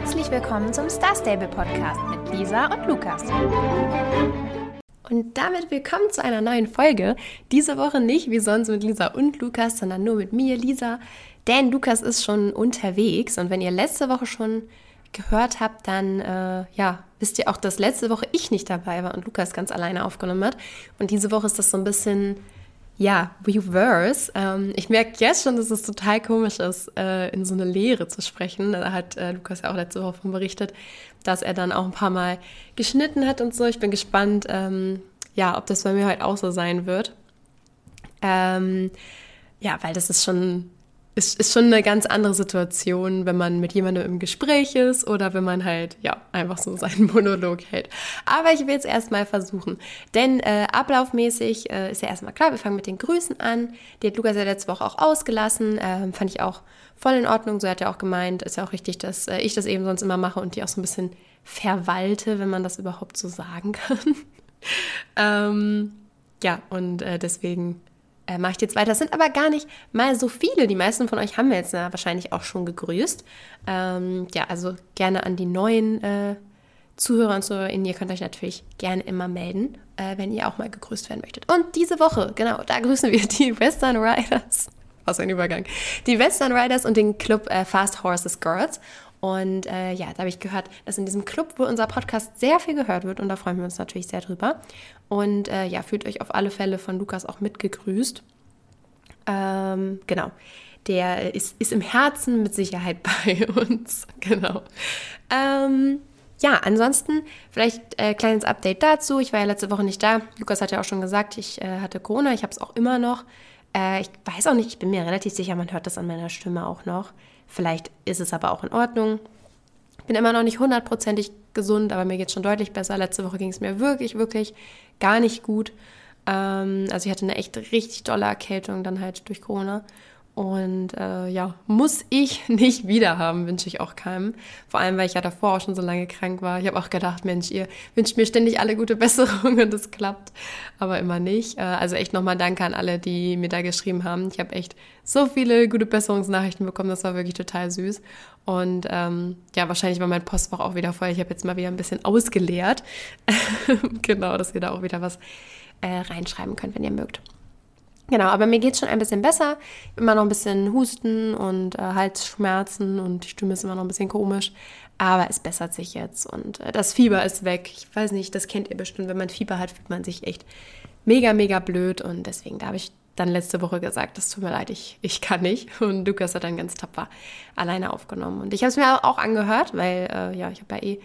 Herzlich willkommen zum Star Stable Podcast mit Lisa und Lukas. Und damit willkommen zu einer neuen Folge. Diese Woche nicht wie sonst mit Lisa und Lukas, sondern nur mit mir, Lisa. Denn Lukas ist schon unterwegs und wenn ihr letzte Woche schon gehört habt, dann äh, ja, wisst ihr auch, dass letzte Woche ich nicht dabei war und Lukas ganz alleine aufgenommen hat. Und diese Woche ist das so ein bisschen ja, Reverse. Ähm, ich merke jetzt schon, dass es total komisch ist, äh, in so eine Lehre zu sprechen. Da hat äh, Lukas ja auch letzte Woche von berichtet, dass er dann auch ein paar Mal geschnitten hat und so. Ich bin gespannt, ähm, ja, ob das bei mir heute auch so sein wird. Ähm, ja, weil das ist schon ist, ist schon eine ganz andere Situation, wenn man mit jemandem im Gespräch ist oder wenn man halt, ja, einfach so seinen Monolog hält. Aber ich will es erstmal versuchen. Denn äh, ablaufmäßig äh, ist ja erstmal klar, wir fangen mit den Grüßen an. Die hat Lukas ja letzte Woche auch ausgelassen. Äh, fand ich auch voll in Ordnung. So hat er auch gemeint. Ist ja auch richtig, dass äh, ich das eben sonst immer mache und die auch so ein bisschen verwalte, wenn man das überhaupt so sagen kann. ähm, ja, und äh, deswegen äh, mache ich jetzt weiter. Das sind aber gar nicht mal so viele. Die meisten von euch haben wir jetzt äh, wahrscheinlich auch schon gegrüßt. Ähm, ja, also gerne an die neuen äh, Zuhörer und Zuhörerinnen. Ihr könnt euch natürlich gerne immer melden, äh, wenn ihr auch mal gegrüßt werden möchtet. Und diese Woche, genau, da grüßen wir die Western Riders. Was ein Übergang. Die Western Riders und den Club äh, Fast Horses Girls. Und äh, ja, da habe ich gehört, dass in diesem Club wohl unser Podcast sehr viel gehört wird und da freuen wir uns natürlich sehr drüber. Und äh, ja, fühlt euch auf alle Fälle von Lukas auch mitgegrüßt. Ähm, genau. Der ist, ist im Herzen mit Sicherheit bei uns. Genau. Ähm, ja, ansonsten vielleicht äh, kleines Update dazu. Ich war ja letzte Woche nicht da. Lukas hat ja auch schon gesagt, ich äh, hatte Corona. Ich habe es auch immer noch. Äh, ich weiß auch nicht, ich bin mir relativ sicher, man hört das an meiner Stimme auch noch. Vielleicht ist es aber auch in Ordnung. Ich bin immer noch nicht hundertprozentig gesund, aber mir geht es schon deutlich besser. Letzte Woche ging es mir wirklich, wirklich gar nicht gut. Ähm, also ich hatte eine echt richtig dolle Erkältung dann halt durch Corona. Und äh, ja, muss ich nicht wieder haben, wünsche ich auch keinem. Vor allem, weil ich ja davor auch schon so lange krank war. Ich habe auch gedacht, Mensch, ihr wünscht mir ständig alle gute Besserung und es klappt, aber immer nicht. Äh, also echt nochmal Danke an alle, die mir da geschrieben haben. Ich habe echt so viele gute Besserungsnachrichten bekommen, das war wirklich total süß. Und ähm, ja, wahrscheinlich war mein Postfach auch wieder voll. Ich habe jetzt mal wieder ein bisschen ausgeleert. genau, dass ihr da auch wieder was äh, reinschreiben könnt, wenn ihr mögt. Genau, aber mir geht es schon ein bisschen besser. Immer noch ein bisschen Husten und äh, Halsschmerzen und die Stimme ist immer noch ein bisschen komisch. Aber es bessert sich jetzt und äh, das Fieber ist weg. Ich weiß nicht, das kennt ihr bestimmt. Wenn man Fieber hat, fühlt man sich echt mega, mega blöd. Und deswegen, da habe ich dann letzte Woche gesagt, das tut mir leid, ich, ich kann nicht. Und Lukas hat dann ganz tapfer alleine aufgenommen. Und ich habe es mir auch angehört, weil äh, ja, ich habe ja eh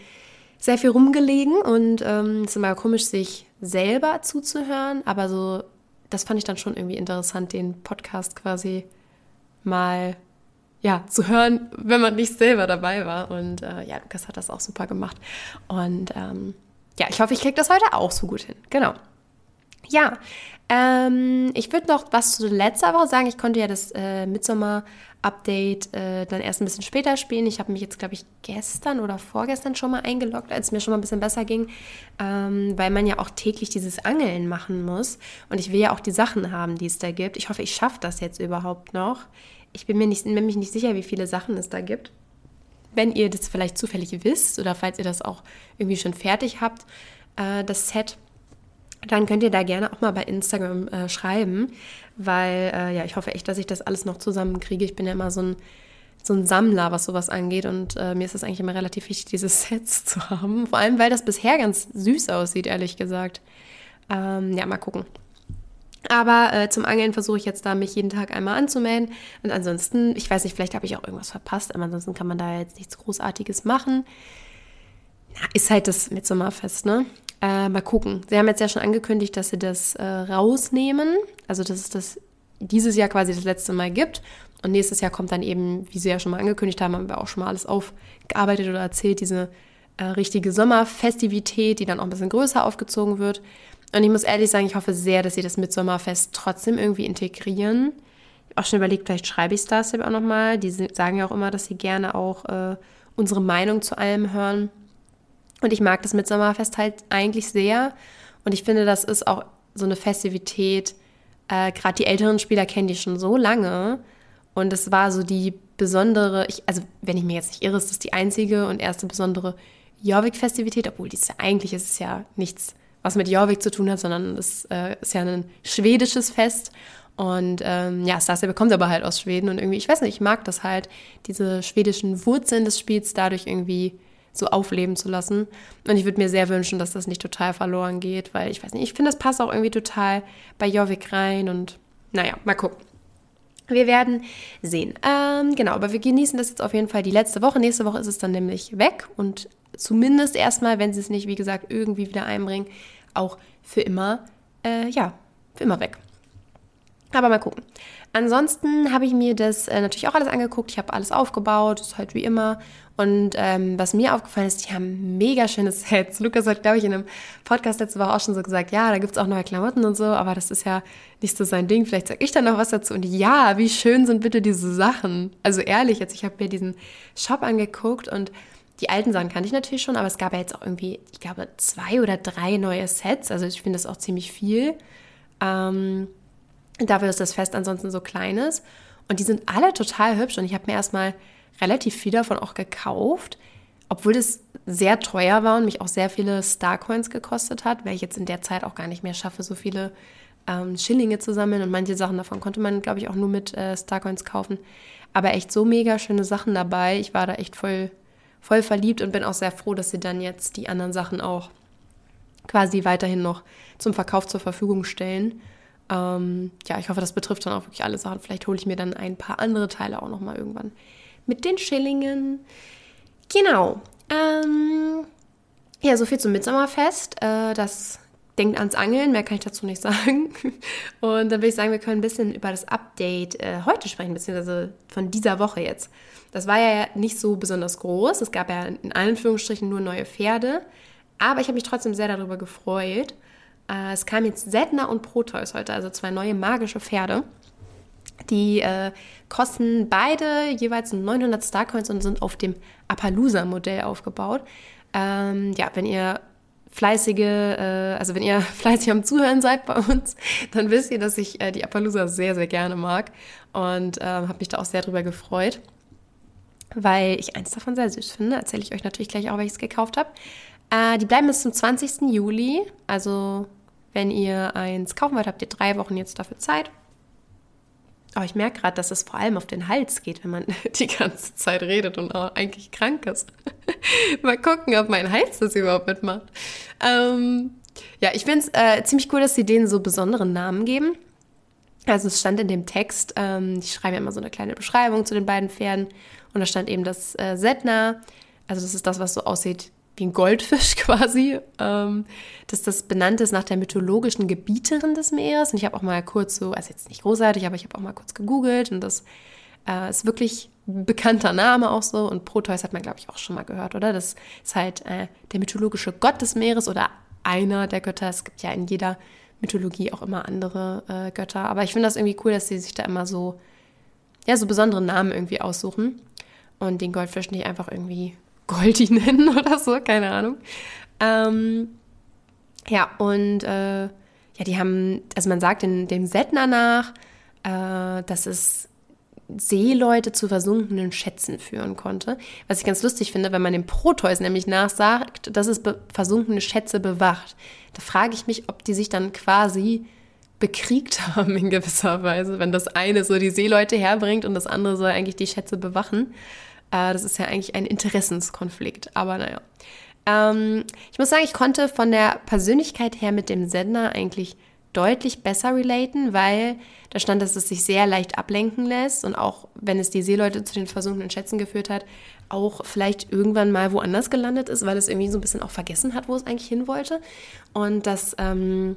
sehr viel rumgelegen und ähm, es ist immer komisch, sich selber zuzuhören, aber so das fand ich dann schon irgendwie interessant, den Podcast quasi mal ja, zu hören, wenn man nicht selber dabei war. Und äh, ja, Lukas hat das auch super gemacht. Und ähm, ja, ich hoffe, ich kriege das heute auch so gut hin. Genau. Ja, ähm, ich würde noch was zu letzter Woche sagen. Ich konnte ja das äh, Midsommer-Update äh, dann erst ein bisschen später spielen. Ich habe mich jetzt, glaube ich, gestern oder vorgestern schon mal eingeloggt, als es mir schon mal ein bisschen besser ging, ähm, weil man ja auch täglich dieses Angeln machen muss. Und ich will ja auch die Sachen haben, die es da gibt. Ich hoffe, ich schaffe das jetzt überhaupt noch. Ich bin mir nicht, nämlich nicht sicher, wie viele Sachen es da gibt. Wenn ihr das vielleicht zufällig wisst oder falls ihr das auch irgendwie schon fertig habt, äh, das Set, dann könnt ihr da gerne auch mal bei Instagram äh, schreiben, weil äh, ja, ich hoffe echt, dass ich das alles noch zusammenkriege. Ich bin ja immer so ein, so ein Sammler, was sowas angeht und äh, mir ist es eigentlich immer relativ wichtig, diese Sets zu haben. Vor allem, weil das bisher ganz süß aussieht, ehrlich gesagt. Ähm, ja, mal gucken. Aber äh, zum Angeln versuche ich jetzt da, mich jeden Tag einmal anzumelden. Und ansonsten, ich weiß nicht, vielleicht habe ich auch irgendwas verpasst, aber ansonsten kann man da jetzt nichts Großartiges machen. Na, ist halt das Mitsommerfest, ne? Äh, mal gucken. Sie haben jetzt ja schon angekündigt, dass sie das äh, rausnehmen. Also, dass es das dieses Jahr quasi das letzte Mal gibt. Und nächstes Jahr kommt dann eben, wie sie ja schon mal angekündigt haben, haben wir auch schon mal alles aufgearbeitet oder erzählt, diese äh, richtige Sommerfestivität, die dann auch ein bisschen größer aufgezogen wird. Und ich muss ehrlich sagen, ich hoffe sehr, dass sie das Mitsommerfest trotzdem irgendwie integrieren. Ich habe auch schon überlegt, vielleicht schreibe ich Star Stable auch nochmal. Die sagen ja auch immer, dass sie gerne auch äh, unsere Meinung zu allem hören. Und ich mag das Mitsommerfest halt eigentlich sehr. Und ich finde, das ist auch so eine Festivität. Äh, Gerade die älteren Spieler kennen die schon so lange. Und es war so die besondere, ich, also wenn ich mir jetzt nicht irre, ist das die einzige und erste besondere Jorvik-Festivität, obwohl dies ja, eigentlich ist es ja nichts, was mit Jorvik zu tun hat, sondern es äh, ist ja ein schwedisches Fest. Und ähm, ja, Stasia bekommt aber halt aus Schweden und irgendwie, ich weiß nicht, ich mag das halt, diese schwedischen Wurzeln des Spiels dadurch irgendwie so aufleben zu lassen. Und ich würde mir sehr wünschen, dass das nicht total verloren geht, weil ich weiß nicht, ich finde, das passt auch irgendwie total bei Jorvik rein und naja, mal gucken. Wir werden sehen. Ähm, genau, aber wir genießen das jetzt auf jeden Fall die letzte Woche. Nächste Woche ist es dann nämlich weg und zumindest erstmal, wenn sie es nicht, wie gesagt, irgendwie wieder einbringen, auch für immer, äh, ja, für immer weg. Aber mal gucken. Ansonsten habe ich mir das äh, natürlich auch alles angeguckt. Ich habe alles aufgebaut, ist halt wie immer. Und ähm, was mir aufgefallen ist, die haben mega schöne Sets. Lukas hat, glaube ich, in einem Podcast letzte Woche auch schon so gesagt, ja, da gibt es auch neue Klamotten und so, aber das ist ja nicht so sein Ding. Vielleicht sage ich da noch was dazu. Und ja, wie schön sind bitte diese Sachen. Also ehrlich, jetzt, ich habe mir diesen Shop angeguckt und die alten Sachen kannte ich natürlich schon, aber es gab ja jetzt auch irgendwie, ich glaube, zwei oder drei neue Sets. Also ich finde das auch ziemlich viel. Ähm, dafür, dass das Fest ansonsten so klein ist. Und die sind alle total hübsch und ich habe mir erstmal relativ viel davon auch gekauft, obwohl das sehr teuer war und mich auch sehr viele Starcoins gekostet hat, weil ich jetzt in der Zeit auch gar nicht mehr schaffe, so viele ähm, Schillinge zu sammeln und manche Sachen davon konnte man, glaube ich, auch nur mit äh, Starcoins kaufen. Aber echt so mega schöne Sachen dabei. Ich war da echt voll, voll verliebt und bin auch sehr froh, dass sie dann jetzt die anderen Sachen auch quasi weiterhin noch zum Verkauf zur Verfügung stellen. Ähm, ja, ich hoffe, das betrifft dann auch wirklich alle Sachen. Vielleicht hole ich mir dann ein paar andere Teile auch nochmal irgendwann mit den Schillingen. Genau. Ähm, ja, so viel zum Mitsommerfest. Äh, das denkt ans Angeln, mehr kann ich dazu nicht sagen. Und dann würde ich sagen, wir können ein bisschen über das Update äh, heute sprechen, beziehungsweise von dieser Woche jetzt. Das war ja nicht so besonders groß. Es gab ja in Anführungsstrichen nur neue Pferde. Aber ich habe mich trotzdem sehr darüber gefreut. Äh, es kam jetzt Sedna und Proteus heute, also zwei neue magische Pferde. Die äh, kosten beide jeweils 900 Starcoins und sind auf dem Appaloosa-Modell aufgebaut. Ähm, ja, wenn ihr fleißige, äh, also wenn ihr fleißig am Zuhören seid bei uns, dann wisst ihr, dass ich äh, die Appaloosa sehr, sehr gerne mag und äh, habe mich da auch sehr drüber gefreut, weil ich eins davon sehr süß finde. Erzähle ich euch natürlich gleich auch, welches gekauft habe. Äh, die bleiben bis zum 20. Juli, also wenn ihr eins kaufen wollt, habt ihr drei Wochen jetzt dafür Zeit. Aber ich merke gerade, dass es vor allem auf den Hals geht, wenn man die ganze Zeit redet und auch eigentlich krank ist. Mal gucken, ob mein Hals das überhaupt mitmacht. Ähm, ja, ich finde es äh, ziemlich cool, dass sie denen so besonderen Namen geben. Also es stand in dem Text, ähm, ich schreibe ja immer so eine kleine Beschreibung zu den beiden Pferden und da stand eben das äh, Setna, also das ist das, was so aussieht wie ein Goldfisch quasi, ähm, dass das benannt ist nach der mythologischen Gebieterin des Meeres. Und ich habe auch mal kurz so, also jetzt nicht großartig, aber ich habe auch mal kurz gegoogelt und das äh, ist wirklich ein bekannter Name auch so. Und Proteus hat man, glaube ich, auch schon mal gehört, oder? Das ist halt äh, der mythologische Gott des Meeres oder einer der Götter. Es gibt ja in jeder Mythologie auch immer andere äh, Götter. Aber ich finde das irgendwie cool, dass sie sich da immer so, ja, so besondere Namen irgendwie aussuchen und den Goldfisch nicht einfach irgendwie Goldi nennen oder so, keine Ahnung. Ähm, ja, und äh, ja, die haben, also man sagt in dem Setner nach, äh, dass es Seeleute zu versunkenen Schätzen führen konnte. Was ich ganz lustig finde, wenn man dem Proteus nämlich nachsagt, dass es versunkene Schätze bewacht. Da frage ich mich, ob die sich dann quasi bekriegt haben in gewisser Weise, wenn das eine so die Seeleute herbringt und das andere soll eigentlich die Schätze bewachen. Äh, das ist ja eigentlich ein Interessenskonflikt, aber naja. Ähm, ich muss sagen, ich konnte von der Persönlichkeit her mit dem Sender eigentlich deutlich besser relaten, weil da stand, dass es sich sehr leicht ablenken lässt und auch wenn es die Seeleute zu den versunkenen Schätzen geführt hat, auch vielleicht irgendwann mal woanders gelandet ist, weil es irgendwie so ein bisschen auch vergessen hat, wo es eigentlich hin wollte. Und das, ähm,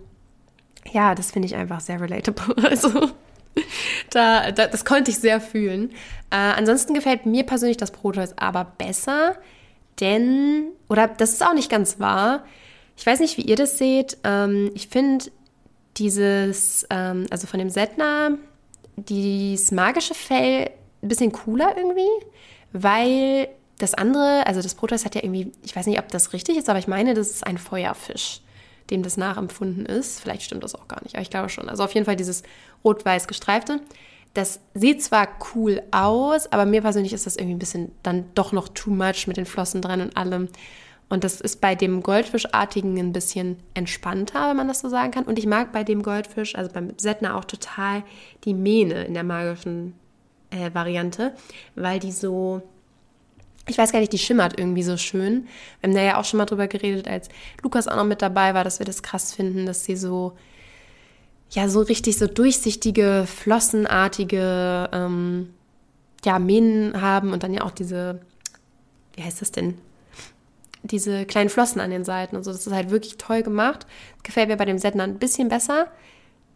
ja, das finde ich einfach sehr relatable. Also da, da, das konnte ich sehr fühlen. Äh, ansonsten gefällt mir persönlich das Proteus aber besser, denn, oder das ist auch nicht ganz wahr, ich weiß nicht, wie ihr das seht, ähm, ich finde dieses, ähm, also von dem Setna, dieses magische Fell ein bisschen cooler irgendwie, weil das andere, also das Proteus hat ja irgendwie, ich weiß nicht, ob das richtig ist, aber ich meine, das ist ein Feuerfisch dem das nachempfunden ist. Vielleicht stimmt das auch gar nicht, aber ich glaube schon. Also auf jeden Fall dieses rot-weiß gestreifte. das sieht zwar cool aus, aber mir persönlich ist das irgendwie ein bisschen dann doch noch too much mit den Flossen dran und allem. Und das ist bei dem Goldfischartigen ein bisschen entspannter, wenn man das so sagen kann. Und ich mag bei dem Goldfisch, also beim Setner auch total die Mähne in der magischen äh, Variante, weil die so, ich weiß gar nicht, die schimmert irgendwie so schön. Wir haben da ja auch schon mal drüber geredet, als Lukas auch noch mit dabei war, dass wir das krass finden, dass sie so, ja, so richtig so durchsichtige, flossenartige, ähm, ja, Mähnen haben und dann ja auch diese, wie heißt das denn? diese kleinen Flossen an den Seiten und so. Das ist halt wirklich toll gemacht. Gefällt mir bei dem Setner ein bisschen besser.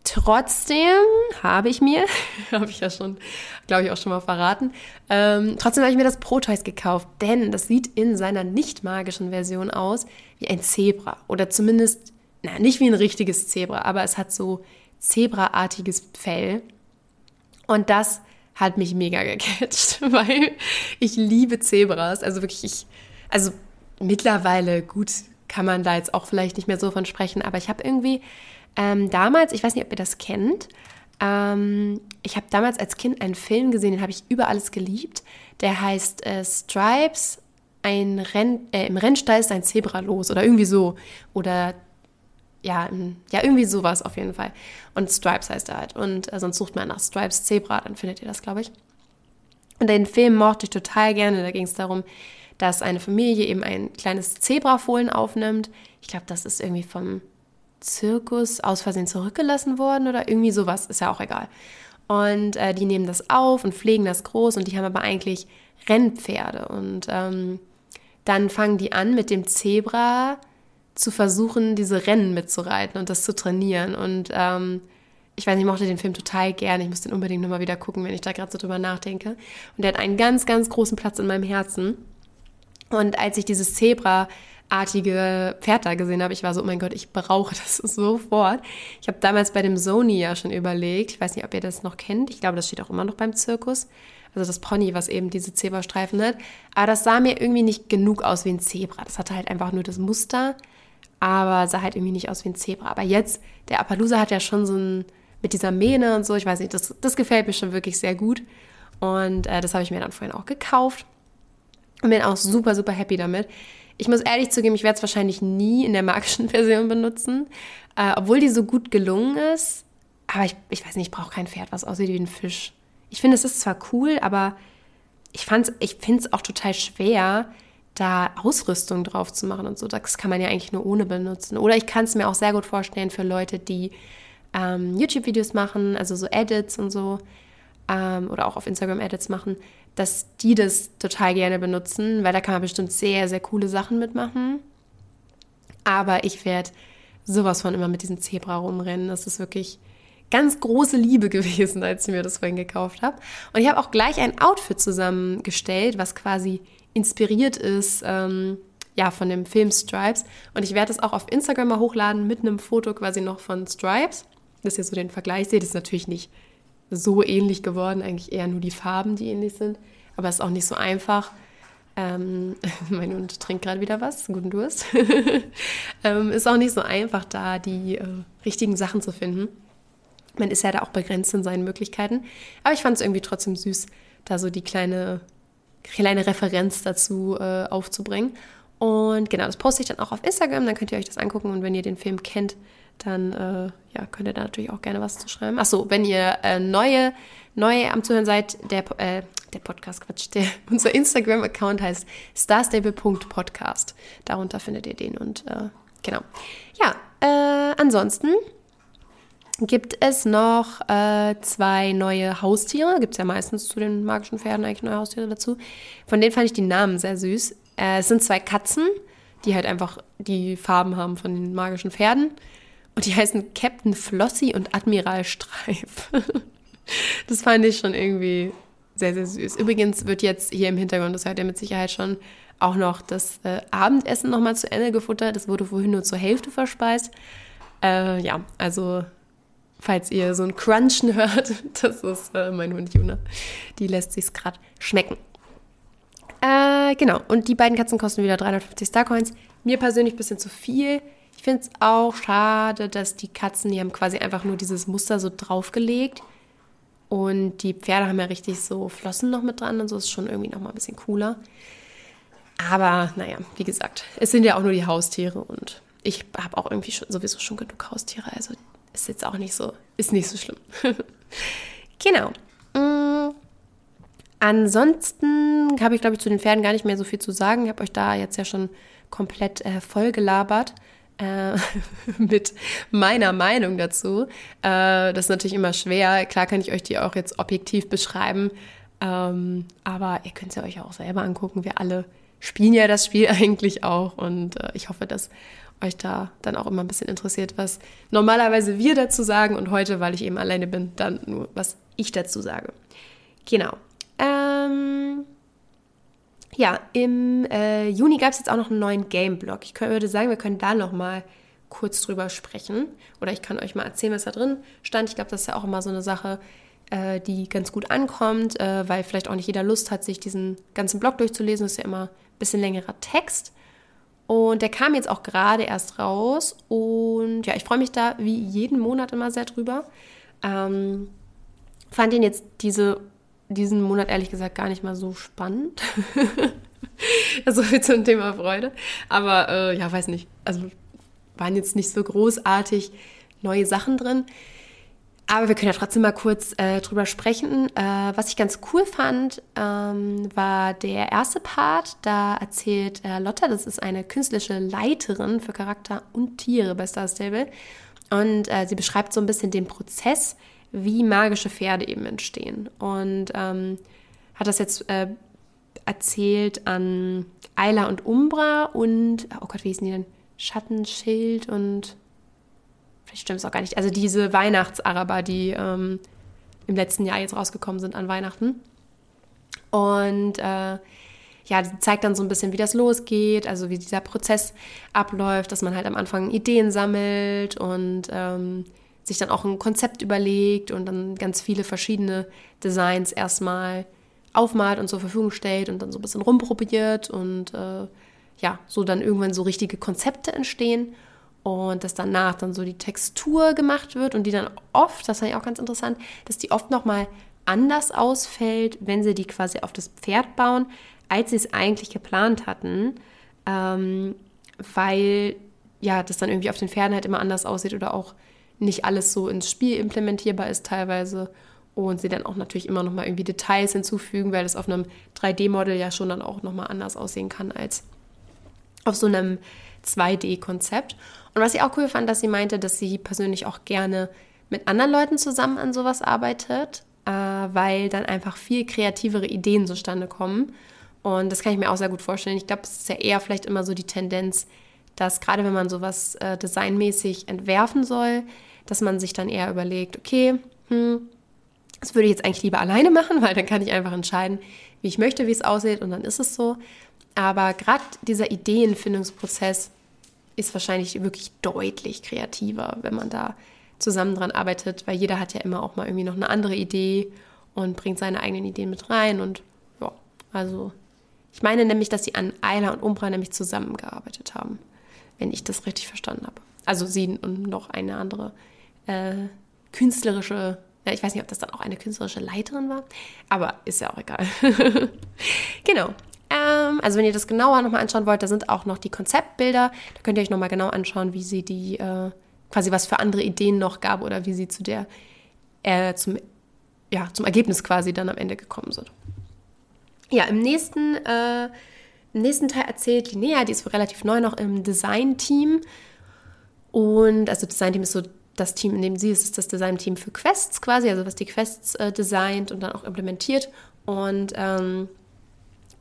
Trotzdem habe ich mir, habe ich ja schon, glaube ich, auch schon mal verraten, ähm, trotzdem habe ich mir das Proteus gekauft, denn das sieht in seiner nicht magischen Version aus wie ein Zebra. Oder zumindest, na, nicht wie ein richtiges Zebra, aber es hat so Zebraartiges Fell. Und das hat mich mega gecatcht, weil ich liebe Zebras. Also wirklich, ich, also mittlerweile, gut, kann man da jetzt auch vielleicht nicht mehr so von sprechen, aber ich habe irgendwie ähm, damals, ich weiß nicht, ob ihr das kennt, ähm, ich habe damals als Kind einen Film gesehen, den habe ich über alles geliebt. Der heißt äh, Stripes, ein Renn, äh, im Rennstall ist ein Zebra los oder irgendwie so. Oder ja, ja, irgendwie sowas auf jeden Fall. Und Stripes heißt er halt. Und äh, sonst sucht man nach Stripes Zebra, dann findet ihr das, glaube ich. Und den Film mochte ich total gerne. Da ging es darum, dass eine Familie eben ein kleines Zebrafohlen aufnimmt. Ich glaube, das ist irgendwie vom Zirkus aus Versehen zurückgelassen worden oder irgendwie sowas, ist ja auch egal. Und äh, die nehmen das auf und pflegen das groß und die haben aber eigentlich Rennpferde. Und ähm, dann fangen die an, mit dem Zebra zu versuchen, diese Rennen mitzureiten und das zu trainieren. Und ähm, ich weiß nicht, ich mochte den Film total gerne. Ich muss den unbedingt nochmal wieder gucken, wenn ich da gerade so drüber nachdenke. Und der hat einen ganz, ganz großen Platz in meinem Herzen. Und als ich dieses Zebra-artige Pferd gesehen habe, ich war so, oh mein Gott, ich brauche das sofort. Ich habe damals bei dem Sony ja schon überlegt, ich weiß nicht, ob ihr das noch kennt, ich glaube, das steht auch immer noch beim Zirkus, also das Pony, was eben diese Zebrastreifen hat. Aber das sah mir irgendwie nicht genug aus wie ein Zebra. Das hatte halt einfach nur das Muster, aber sah halt irgendwie nicht aus wie ein Zebra. Aber jetzt, der Appaloosa hat ja schon so ein, mit dieser Mähne und so, ich weiß nicht, das, das gefällt mir schon wirklich sehr gut. Und äh, das habe ich mir dann vorhin auch gekauft. Und bin auch super, super happy damit. Ich muss ehrlich zugeben, ich werde es wahrscheinlich nie in der magischen Version benutzen, äh, obwohl die so gut gelungen ist. Aber ich, ich weiß nicht, ich brauche kein Pferd, was aussieht wie ein Fisch. Ich finde, es ist zwar cool, aber ich, ich finde es auch total schwer, da Ausrüstung drauf zu machen und so. Das kann man ja eigentlich nur ohne benutzen. Oder ich kann es mir auch sehr gut vorstellen für Leute, die ähm, YouTube-Videos machen, also so Edits und so, ähm, oder auch auf Instagram Edits machen, dass die das total gerne benutzen, weil da kann man bestimmt sehr, sehr coole Sachen mitmachen. Aber ich werde sowas von immer mit diesem Zebra rumrennen. Das ist wirklich ganz große Liebe gewesen, als ich mir das vorhin gekauft habe. Und ich habe auch gleich ein Outfit zusammengestellt, was quasi inspiriert ist, ähm, ja, von dem Film Stripes. Und ich werde es auch auf Instagram mal hochladen mit einem Foto quasi noch von Stripes, dass ihr so den Vergleich seht. Das ist natürlich nicht so ähnlich geworden, eigentlich eher nur die Farben, die ähnlich sind. Aber es ist auch nicht so einfach. Ähm, mein Hund trinkt gerade wieder was, guten Durst. ähm, ist auch nicht so einfach, da die äh, richtigen Sachen zu finden. Man ist ja da auch begrenzt in seinen Möglichkeiten. Aber ich fand es irgendwie trotzdem süß, da so die kleine, kleine Referenz dazu äh, aufzubringen. Und genau, das poste ich dann auch auf Instagram, dann könnt ihr euch das angucken. Und wenn ihr den Film kennt, dann äh, ja, könnt ihr da natürlich auch gerne was zu schreiben. Achso, wenn ihr äh, neue, neue am Zuhören seid, der, äh, der Podcast, Quatsch, der, unser Instagram-Account heißt starstable.podcast. Darunter findet ihr den und äh, genau. Ja, äh, ansonsten gibt es noch äh, zwei neue Haustiere. Gibt es ja meistens zu den magischen Pferden eigentlich neue Haustiere dazu. Von denen fand ich die Namen sehr süß. es sind zwei Katzen, die halt einfach die Farben haben von den magischen Pferden. Und die heißen Captain Flossie und Admiral Streif. das fand ich schon irgendwie sehr, sehr süß. Übrigens wird jetzt hier im Hintergrund, das hört ihr mit Sicherheit schon, auch noch das äh, Abendessen nochmal zu Ende gefuttert. Das wurde vorhin nur zur Hälfte verspeist. Äh, ja, also falls ihr so ein Crunchen hört, das ist äh, mein Hund Juna. Die lässt sich's gerade schmecken. Äh, genau, und die beiden Katzen kosten wieder 350 Starcoins. Mir persönlich ein bisschen zu viel. Ich finde es auch schade, dass die Katzen, die haben quasi einfach nur dieses Muster so draufgelegt Und die Pferde haben ja richtig so Flossen noch mit dran und so ist schon irgendwie noch mal ein bisschen cooler. Aber naja, wie gesagt, es sind ja auch nur die Haustiere und ich habe auch irgendwie schon, sowieso schon genug Haustiere. Also ist jetzt auch nicht so, ist nicht so schlimm. genau. Mm. Ansonsten habe ich, glaube ich, zu den Pferden gar nicht mehr so viel zu sagen. Ich habe euch da jetzt ja schon komplett äh, voll gelabert äh, mit meiner Meinung dazu. Äh, das ist natürlich immer schwer. Klar kann ich euch die auch jetzt objektiv beschreiben. Ähm, aber ihr könnt es ja euch auch selber angucken. Wir alle spielen ja das Spiel eigentlich auch. Und äh, ich hoffe, dass euch da dann auch immer ein bisschen interessiert, was normalerweise wir dazu sagen und heute, weil ich eben alleine bin, dann nur, was ich dazu sage. Genau. Ähm, ja, im äh, Juni gab es jetzt auch noch einen neuen Game-Blog. Ich würde sagen, wir können da noch mal kurz drüber sprechen. Oder ich kann euch mal erzählen, was da drin stand. Ich glaube, das ist ja auch immer so eine Sache, äh, die ganz gut ankommt, äh, weil vielleicht auch nicht jeder Lust hat, sich diesen ganzen Blog durchzulesen. Das ist ja immer ein bisschen längerer Text. Und der kam jetzt auch gerade erst raus. Und ja, ich freue mich da wie jeden Monat immer sehr drüber. Ähm, fand ihn jetzt diese, diesen Monat ehrlich gesagt gar nicht mal so spannend. so viel zum Thema Freude. Aber äh, ja, weiß nicht. Also waren jetzt nicht so großartig neue Sachen drin. Aber wir können ja trotzdem mal kurz äh, drüber sprechen. Äh, was ich ganz cool fand, ähm, war der erste Part. Da erzählt äh, Lotta, das ist eine künstlerische Leiterin für Charakter und Tiere bei Star Stable. Und äh, sie beschreibt so ein bisschen den Prozess, wie magische Pferde eben entstehen. Und ähm, hat das jetzt äh, erzählt an Ayla und Umbra und, oh Gott, wie hießen die denn? Schattenschild und vielleicht stimmt es auch gar nicht. Also diese Weihnachtsaraber, die ähm, im letzten Jahr jetzt rausgekommen sind an Weihnachten. Und äh, ja, zeigt dann so ein bisschen, wie das losgeht, also wie dieser Prozess abläuft, dass man halt am Anfang Ideen sammelt und ähm, sich dann auch ein Konzept überlegt und dann ganz viele verschiedene Designs erstmal aufmalt und zur Verfügung stellt und dann so ein bisschen rumprobiert und äh, ja, so dann irgendwann so richtige Konzepte entstehen und dass danach dann so die Textur gemacht wird und die dann oft, das fand ich auch ganz interessant, dass die oft nochmal anders ausfällt, wenn sie die quasi auf das Pferd bauen, als sie es eigentlich geplant hatten, ähm, weil ja, das dann irgendwie auf den Pferden halt immer anders aussieht oder auch nicht alles so ins Spiel implementierbar ist teilweise und sie dann auch natürlich immer nochmal irgendwie Details hinzufügen, weil das auf einem 3D-Model ja schon dann auch nochmal anders aussehen kann als auf so einem 2D-Konzept. Und was ich auch cool fand, dass sie meinte, dass sie persönlich auch gerne mit anderen Leuten zusammen an sowas arbeitet, äh, weil dann einfach viel kreativere Ideen zustande kommen. Und das kann ich mir auch sehr gut vorstellen. Ich glaube, es ist ja eher vielleicht immer so die Tendenz, dass gerade wenn man sowas äh, designmäßig entwerfen soll, dass man sich dann eher überlegt, okay, hm, das würde ich jetzt eigentlich lieber alleine machen, weil dann kann ich einfach entscheiden, wie ich möchte, wie es aussieht und dann ist es so. Aber gerade dieser Ideenfindungsprozess ist wahrscheinlich wirklich deutlich kreativer, wenn man da zusammen dran arbeitet, weil jeder hat ja immer auch mal irgendwie noch eine andere Idee und bringt seine eigenen Ideen mit rein. Und ja, also ich meine nämlich, dass sie an Ayla und Umbra nämlich zusammengearbeitet haben, wenn ich das richtig verstanden habe. Also sie und noch eine andere äh, künstlerische, ja, ich weiß nicht, ob das dann auch eine künstlerische Leiterin war, aber ist ja auch egal. genau. Ähm, also wenn ihr das genauer nochmal anschauen wollt, da sind auch noch die Konzeptbilder. Da könnt ihr euch nochmal genau anschauen, wie sie die, äh, quasi was für andere Ideen noch gab oder wie sie zu der, äh, zum, ja, zum Ergebnis quasi dann am Ende gekommen sind. Ja, im nächsten, äh, im nächsten Teil erzählt Linnea, die ist relativ neu noch im Design-Team. Und also Design-Team ist so das Team, in dem sie ist, ist das Design-Team für Quests quasi, also was die Quests äh, designt und dann auch implementiert. Und ähm,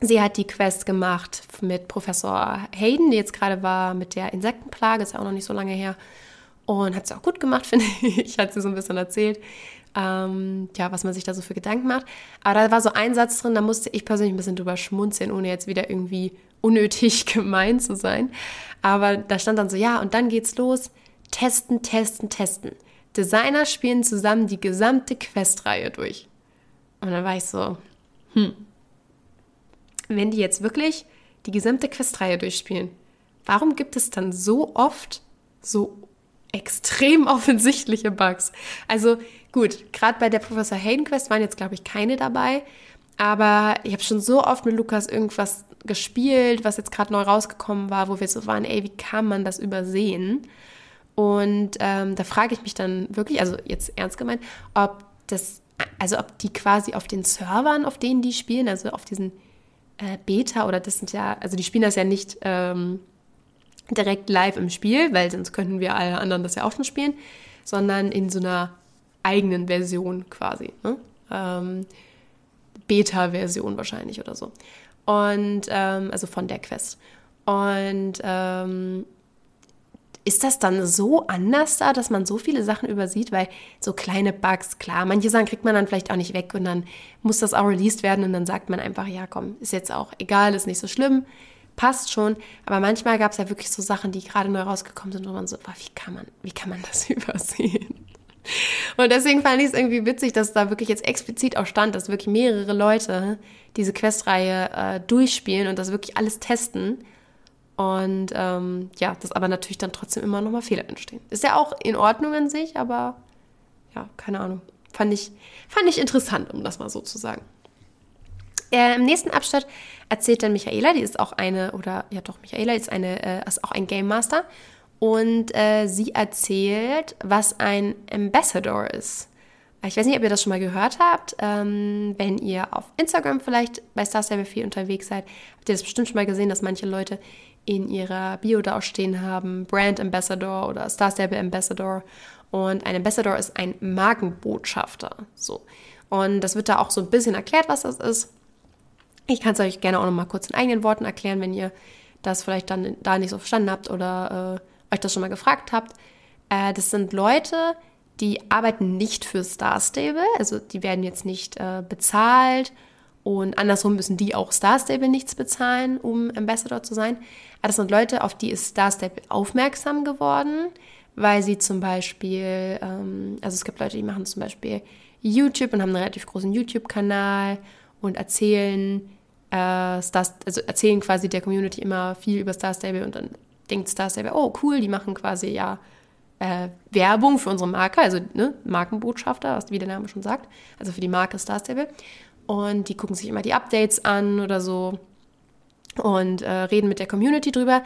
Sie hat die Quest gemacht mit Professor Hayden, die jetzt gerade war mit der Insektenplage, ist ja auch noch nicht so lange her. Und hat sie auch gut gemacht, finde ich. Hat sie so ein bisschen erzählt, ähm, ja, was man sich da so für Gedanken macht. Aber da war so ein Satz drin, da musste ich persönlich ein bisschen drüber schmunzeln, ohne jetzt wieder irgendwie unnötig gemein zu sein. Aber da stand dann so, ja, und dann geht's los. Testen, testen, testen. Designer spielen zusammen die gesamte Questreihe durch. Und dann war ich so, hm, wenn die jetzt wirklich die gesamte Questreihe durchspielen, warum gibt es dann so oft so extrem offensichtliche Bugs? Also gut, gerade bei der Professor Hayden Quest waren jetzt, glaube ich, keine dabei. Aber ich habe schon so oft mit Lukas irgendwas gespielt, was jetzt gerade neu rausgekommen war, wo wir so waren, ey, wie kann man das übersehen? Und ähm, da frage ich mich dann wirklich, also jetzt ernst gemeint, ob das, also ob die quasi auf den Servern, auf denen die spielen, also auf diesen äh, Beta oder das sind ja, also die spielen das ja nicht ähm, direkt live im Spiel, weil sonst könnten wir alle anderen das ja auch schon spielen, sondern in so einer eigenen Version quasi. Ne? Ähm, Beta-Version wahrscheinlich oder so. Und ähm, also von der Quest. Und ähm, ist das dann so anders da, dass man so viele Sachen übersieht? Weil so kleine Bugs, klar, manche Sachen kriegt man dann vielleicht auch nicht weg und dann muss das auch released werden und dann sagt man einfach, ja komm, ist jetzt auch egal, ist nicht so schlimm, passt schon. Aber manchmal gab es ja wirklich so Sachen, die gerade neu rausgekommen sind, wo man so, wie kann man, wie kann man das übersehen? Und deswegen fand ich es irgendwie witzig, dass da wirklich jetzt explizit auch stand, dass wirklich mehrere Leute diese Questreihe äh, durchspielen und das wirklich alles testen. Und ähm, ja, dass aber natürlich dann trotzdem immer nochmal Fehler entstehen. Ist ja auch in Ordnung in sich, aber ja, keine Ahnung. Fand ich, fand ich interessant, um das mal so zu sagen. Äh, Im nächsten Abschnitt erzählt dann Michaela, die ist auch eine, oder ja doch, Michaela ist, eine, äh, ist auch ein Game Master und äh, sie erzählt, was ein Ambassador ist. Ich weiß nicht, ob ihr das schon mal gehört habt. Ähm, wenn ihr auf Instagram vielleicht bei Star Stable 4 unterwegs seid, habt ihr das bestimmt schon mal gesehen, dass manche Leute in ihrer Bio da stehen haben, Brand Ambassador oder Star Stable Ambassador. Und ein Ambassador ist ein Markenbotschafter. So. Und das wird da auch so ein bisschen erklärt, was das ist. Ich kann es euch gerne auch noch mal kurz in eigenen Worten erklären, wenn ihr das vielleicht dann da nicht so verstanden habt oder äh, euch das schon mal gefragt habt, äh, das sind Leute, die arbeiten nicht für Star Stable, also die werden jetzt nicht äh, bezahlt und andersrum müssen die auch Star Stable nichts bezahlen, um Ambassador zu sein. Aber das sind Leute, auf die ist Star Stable aufmerksam geworden, weil sie zum Beispiel, ähm, also es gibt Leute, die machen zum Beispiel YouTube und haben einen relativ großen YouTube-Kanal und erzählen äh, Star, also erzählen quasi der Community immer viel über Star Stable und dann denkt Star Stable, oh cool, die machen quasi ja äh, Werbung für unsere Marke, also ne, Markenbotschafter, wie der Name schon sagt, also für die Marke Star Stable. Und die gucken sich immer die Updates an oder so und äh, reden mit der Community drüber.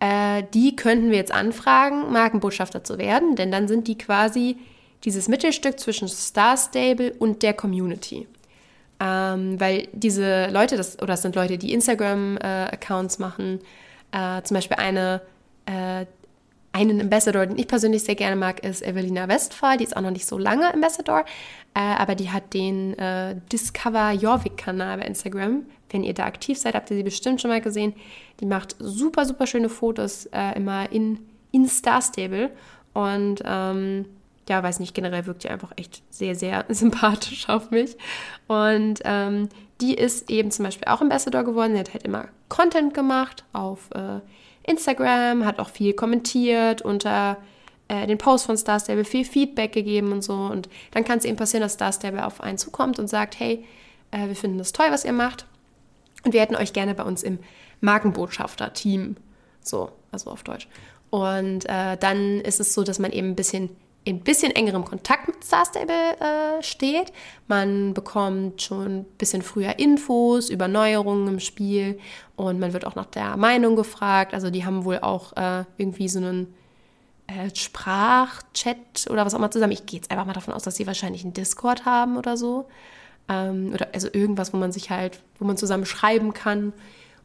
Äh, die könnten wir jetzt anfragen, Markenbotschafter zu werden, denn dann sind die quasi dieses Mittelstück zwischen Star Stable und der Community. Ähm, weil diese Leute, das, oder das sind Leute, die Instagram-Accounts äh, machen, äh, zum Beispiel eine, äh, einen Ambassador, den ich persönlich sehr gerne mag, ist Evelina Westphal. Die ist auch noch nicht so lange Ambassador, äh, aber die hat den äh, Discover Jorvik-Kanal bei Instagram. Wenn ihr da aktiv seid, habt ihr sie bestimmt schon mal gesehen. Die macht super, super schöne Fotos äh, immer in, in Star Stable. Und ähm, ja, weiß nicht, generell wirkt die einfach echt sehr, sehr sympathisch auf mich. Und ähm, die ist eben zum Beispiel auch Ambassador geworden. Sie hat halt immer Content gemacht auf äh, Instagram, hat auch viel kommentiert unter äh, den Post von Star Stable, viel Feedback gegeben und so. Und dann kann es eben passieren, dass Star Stable auf einen zukommt und sagt, hey, äh, wir finden das toll, was ihr macht. Und wir hätten euch gerne bei uns im Markenbotschafter-Team. So, also auf Deutsch. Und äh, dann ist es so, dass man eben ein bisschen in bisschen engerem Kontakt mit Star Stable äh, steht. Man bekommt schon ein bisschen früher Infos über Neuerungen im Spiel und man wird auch nach der Meinung gefragt. Also die haben wohl auch äh, irgendwie so einen äh, Sprachchat oder was auch immer zusammen. Ich gehe jetzt einfach mal davon aus, dass sie wahrscheinlich einen Discord haben oder so. Ähm, oder also irgendwas, wo man sich halt, wo man zusammen schreiben kann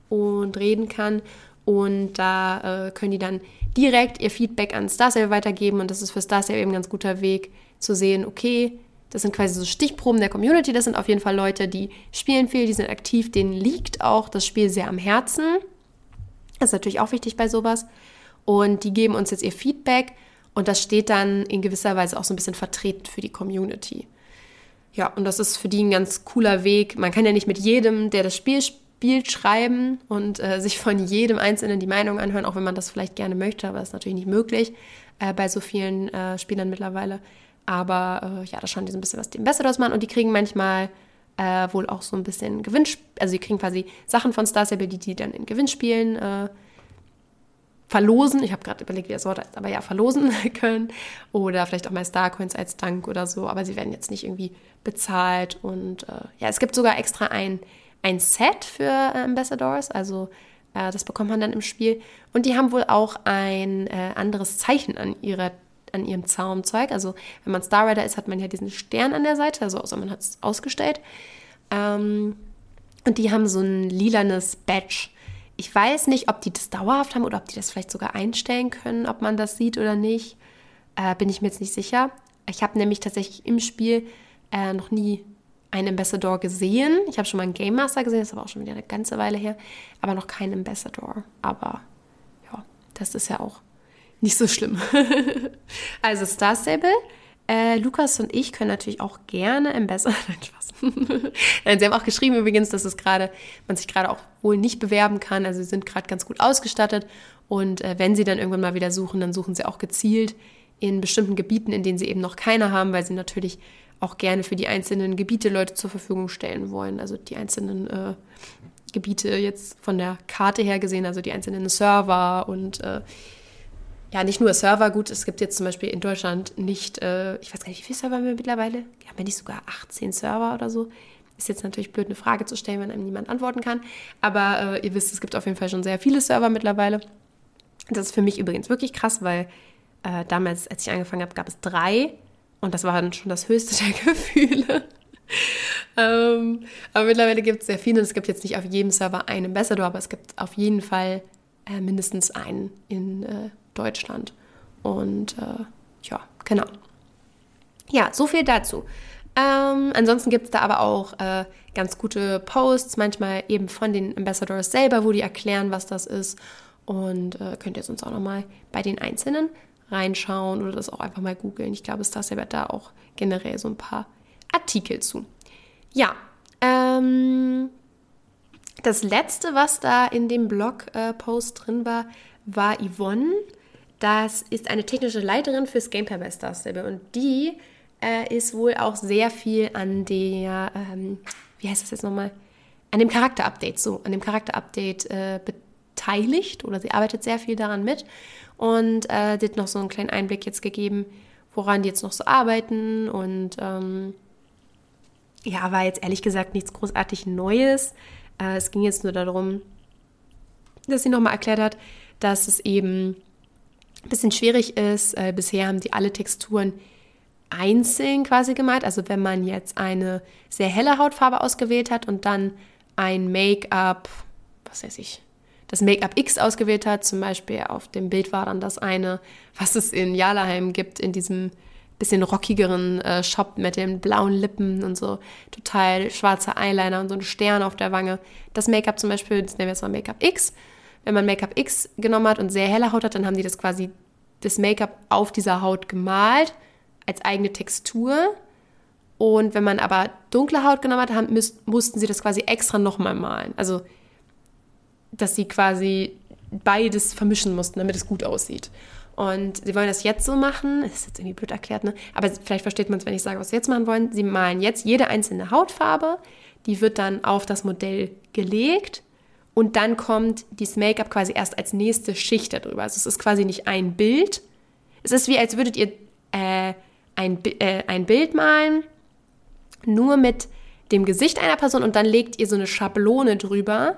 und reden kann. Und da äh, können die dann direkt ihr Feedback an Starsail weitergeben. Und das ist für Starsail eben ein ganz guter Weg zu sehen, okay, das sind quasi so Stichproben der Community. Das sind auf jeden Fall Leute, die spielen viel, die sind aktiv, denen liegt auch das Spiel sehr am Herzen. Das ist natürlich auch wichtig bei sowas. Und die geben uns jetzt ihr Feedback und das steht dann in gewisser Weise auch so ein bisschen vertreten für die Community. Ja, und das ist für die ein ganz cooler Weg. Man kann ja nicht mit jedem, der das Spiel spielt, Spiel schreiben und äh, sich von jedem Einzelnen die Meinung anhören, auch wenn man das vielleicht gerne möchte, aber das ist natürlich nicht möglich äh, bei so vielen äh, Spielern mittlerweile. Aber äh, ja, da schauen die so ein bisschen, was die Ambassadors machen und die kriegen manchmal äh, wohl auch so ein bisschen Gewinnspiel, also die kriegen quasi Sachen von Star Stable, die die dann in Gewinnspielen äh, verlosen. Ich habe gerade überlegt, wie das Wort heißt, aber ja, verlosen können. Oder vielleicht auch mal Starcoins als Dank oder so. Aber sie werden jetzt nicht irgendwie bezahlt. Und äh, ja, es gibt sogar extra ein, ein Set für äh, Ambassadors. Also äh, das bekommt man dann im Spiel. Und die haben wohl auch ein äh, anderes Zeichen an ihrer an ihrem Zaumzeug. Also wenn man Star Rider ist, hat man ja diesen Stern an der Seite, also außer man hat es ausgestellt. Ähm, und die haben so ein lilanes Badge. Ich weiß nicht, ob die das dauerhaft haben oder ob die das vielleicht sogar einstellen können, ob man das sieht oder nicht. Äh, bin ich mir jetzt nicht sicher. Ich habe nämlich tatsächlich im Spiel äh, noch nie einen Ambassador gesehen. Ich habe schon mal einen Game Master gesehen, das ist aber auch schon wieder eine ganze Weile her, aber noch keinen Ambassador. Aber ja, das ist ja auch nicht so schlimm. also Star Stable. Äh, Lukas und ich können natürlich auch gerne Ambassador. Nein, Spaß. sie haben auch geschrieben übrigens, dass es gerade, man sich gerade auch wohl nicht bewerben kann. Also sie sind gerade ganz gut ausgestattet. Und äh, wenn sie dann irgendwann mal wieder suchen, dann suchen sie auch gezielt in bestimmten Gebieten, in denen sie eben noch keine haben, weil sie natürlich auch gerne für die einzelnen Gebiete Leute zur Verfügung stellen wollen. Also die einzelnen äh, Gebiete jetzt von der Karte her gesehen, also die einzelnen Server und äh, ja, nicht nur Server. Gut, es gibt jetzt zum Beispiel in Deutschland nicht, äh, ich weiß gar nicht, wie viele Server haben wir mittlerweile? Haben wir nicht sogar 18 Server oder so? Ist jetzt natürlich blöd, eine Frage zu stellen, wenn einem niemand antworten kann. Aber äh, ihr wisst, es gibt auf jeden Fall schon sehr viele Server mittlerweile. Das ist für mich übrigens wirklich krass, weil äh, damals, als ich angefangen habe, gab es drei und das war dann schon das höchste der Gefühle. ähm, aber mittlerweile gibt es sehr viele. Und es gibt jetzt nicht auf jedem Server einen Ambassador, aber es gibt auf jeden Fall äh, mindestens einen in äh, Deutschland. Und äh, ja, genau. Ja, so viel dazu. Ähm, ansonsten gibt es da aber auch äh, ganz gute Posts, manchmal eben von den Ambassadors selber, wo die erklären, was das ist. Und äh, könnt ihr sonst auch nochmal bei den Einzelnen reinschauen oder das auch einfach mal googeln. Ich glaube, Star Saber da auch generell so ein paar Artikel zu. Ja, ähm, das letzte, was da in dem Blog-Post äh, drin war, war Yvonne. Das ist eine technische Leiterin fürs Gameplay bei Star Stable und die äh, ist wohl auch sehr viel an der, ähm, wie heißt das jetzt nochmal, an dem Charakter-Update, so, an dem Charakter-Update äh, beteiligt oder sie arbeitet sehr viel daran mit und äh, hat noch so einen kleinen Einblick jetzt gegeben, woran die jetzt noch so arbeiten und ähm, ja, war jetzt ehrlich gesagt nichts großartig Neues. Äh, es ging jetzt nur darum, dass sie nochmal erklärt hat, dass es eben ein bisschen schwierig ist. Äh, bisher haben die alle Texturen einzeln quasi gemalt. Also wenn man jetzt eine sehr helle Hautfarbe ausgewählt hat und dann ein Make-up, was weiß ich, das Make-up X ausgewählt hat. Zum Beispiel auf dem Bild war dann das eine, was es in Jalaheim gibt, in diesem bisschen rockigeren äh, Shop mit den blauen Lippen und so total schwarzer Eyeliner und so ein Stern auf der Wange. Das Make-up zum Beispiel, das nennen wir jetzt mal Make-up X. Wenn man Make-up X genommen hat und sehr helle Haut hat, dann haben die das quasi, das Make-up auf dieser Haut gemalt, als eigene Textur. Und wenn man aber dunkle Haut genommen hat, haben, müsst, mussten sie das quasi extra nochmal malen. Also dass sie quasi beides vermischen mussten, damit es gut aussieht. Und sie wollen das jetzt so machen, das ist jetzt irgendwie blöd erklärt, ne? aber vielleicht versteht man es, wenn ich sage, was sie jetzt machen wollen. Sie malen jetzt jede einzelne Hautfarbe, die wird dann auf das Modell gelegt und dann kommt dieses Make-up quasi erst als nächste Schicht darüber. Also es ist quasi nicht ein Bild. Es ist wie, als würdet ihr äh, ein, äh, ein Bild malen, nur mit dem Gesicht einer Person und dann legt ihr so eine Schablone drüber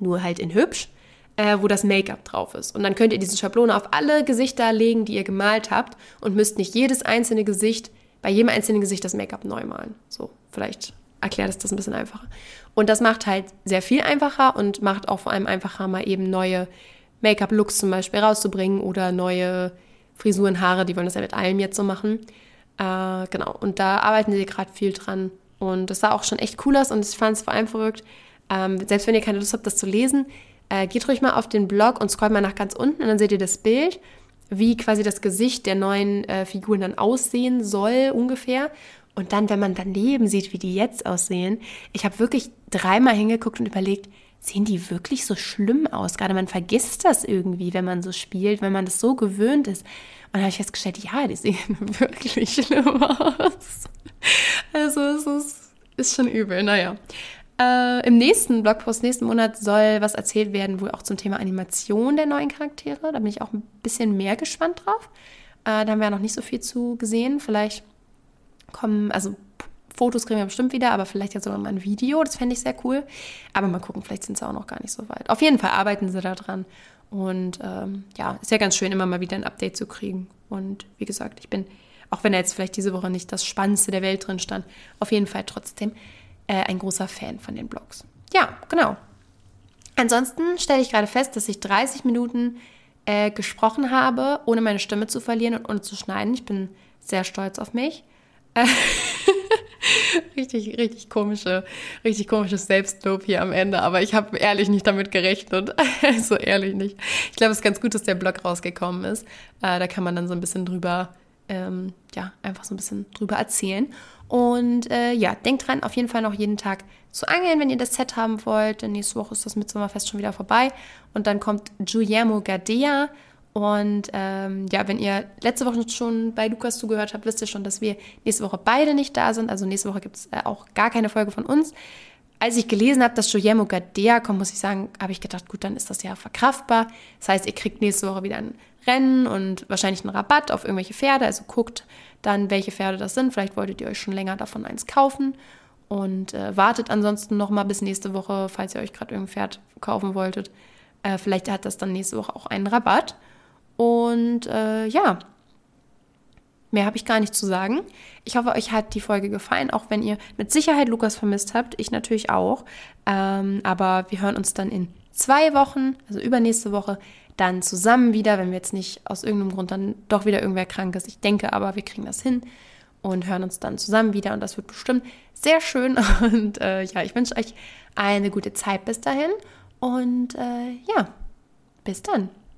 nur halt in hübsch, äh, wo das Make-up drauf ist. Und dann könnt ihr diese Schablone auf alle Gesichter legen, die ihr gemalt habt und müsst nicht jedes einzelne Gesicht, bei jedem einzelnen Gesicht das Make-up neu malen. So, vielleicht erklärt es das ein bisschen einfacher. Und das macht halt sehr viel einfacher und macht auch vor allem einfacher, mal eben neue Make-up-Looks zum Beispiel rauszubringen oder neue Frisuren, Haare, die wollen das ja mit allem jetzt so machen. Äh, genau, und da arbeiten sie gerade viel dran. Und das sah auch schon echt cool aus und ich fand es vor allem verrückt, ähm, selbst wenn ihr keine Lust habt, das zu lesen, äh, geht ruhig mal auf den Blog und scrollt mal nach ganz unten und dann seht ihr das Bild, wie quasi das Gesicht der neuen äh, Figuren dann aussehen soll ungefähr. Und dann, wenn man daneben sieht, wie die jetzt aussehen, ich habe wirklich dreimal hingeguckt und überlegt, sehen die wirklich so schlimm aus? Gerade man vergisst das irgendwie, wenn man so spielt, wenn man das so gewöhnt ist. Und dann habe ich festgestellt, ja, die sehen wirklich schlimm aus. Also es ist, ist schon übel, naja. Äh, Im nächsten Blogpost, nächsten Monat, soll was erzählt werden, wohl auch zum Thema Animation der neuen Charaktere. Da bin ich auch ein bisschen mehr gespannt drauf. Äh, da haben wir ja noch nicht so viel zu gesehen. Vielleicht kommen, also Fotos kriegen wir bestimmt wieder, aber vielleicht jetzt sogar mal ein Video. Das fände ich sehr cool. Aber mal gucken, vielleicht sind sie auch noch gar nicht so weit. Auf jeden Fall arbeiten sie da dran. Und ähm, ja, ist ja ganz schön, immer mal wieder ein Update zu kriegen. Und wie gesagt, ich bin, auch wenn er jetzt vielleicht diese Woche nicht das Spannendste der Welt drin stand, auf jeden Fall trotzdem äh, ein großer Fan von den Blogs. Ja, genau. Ansonsten stelle ich gerade fest, dass ich 30 Minuten äh, gesprochen habe, ohne meine Stimme zu verlieren und ohne zu schneiden. Ich bin sehr stolz auf mich. Äh, richtig, richtig komische, richtig komisches Selbstlob hier am Ende, aber ich habe ehrlich nicht damit gerechnet. also ehrlich nicht. Ich glaube, es ist ganz gut, dass der Blog rausgekommen ist. Äh, da kann man dann so ein bisschen drüber, ähm, ja, einfach so ein bisschen drüber erzählen. Und äh, ja, denkt dran, auf jeden Fall noch jeden Tag zu angeln, wenn ihr das Set haben wollt. Denn nächste Woche ist das Mitsommerfest schon wieder vorbei. Und dann kommt Guillermo Gadea. Und ähm, ja, wenn ihr letzte Woche schon bei Lukas zugehört habt, wisst ihr schon, dass wir nächste Woche beide nicht da sind. Also nächste Woche gibt es äh, auch gar keine Folge von uns. Als ich gelesen habe, dass Guillermo Gadea kommt, muss ich sagen, habe ich gedacht, gut, dann ist das ja verkraftbar. Das heißt, ihr kriegt nächste Woche wieder ein Rennen und wahrscheinlich einen Rabatt auf irgendwelche Pferde. Also guckt dann, welche Pferde das sind. Vielleicht wolltet ihr euch schon länger davon eins kaufen und äh, wartet ansonsten noch mal bis nächste Woche, falls ihr euch gerade irgendein Pferd kaufen wolltet. Äh, vielleicht hat das dann nächste Woche auch einen Rabatt. Und äh, ja, mehr habe ich gar nicht zu sagen. Ich hoffe, euch hat die Folge gefallen, auch wenn ihr mit Sicherheit Lukas vermisst habt. Ich natürlich auch. Ähm, aber wir hören uns dann in zwei Wochen, also übernächste Woche, dann zusammen wieder, wenn wir jetzt nicht aus irgendeinem Grund dann doch wieder irgendwer krank ist. Ich denke aber, wir kriegen das hin und hören uns dann zusammen wieder und das wird bestimmt sehr schön. Und äh, ja, ich wünsche euch eine gute Zeit bis dahin und äh, ja, bis dann.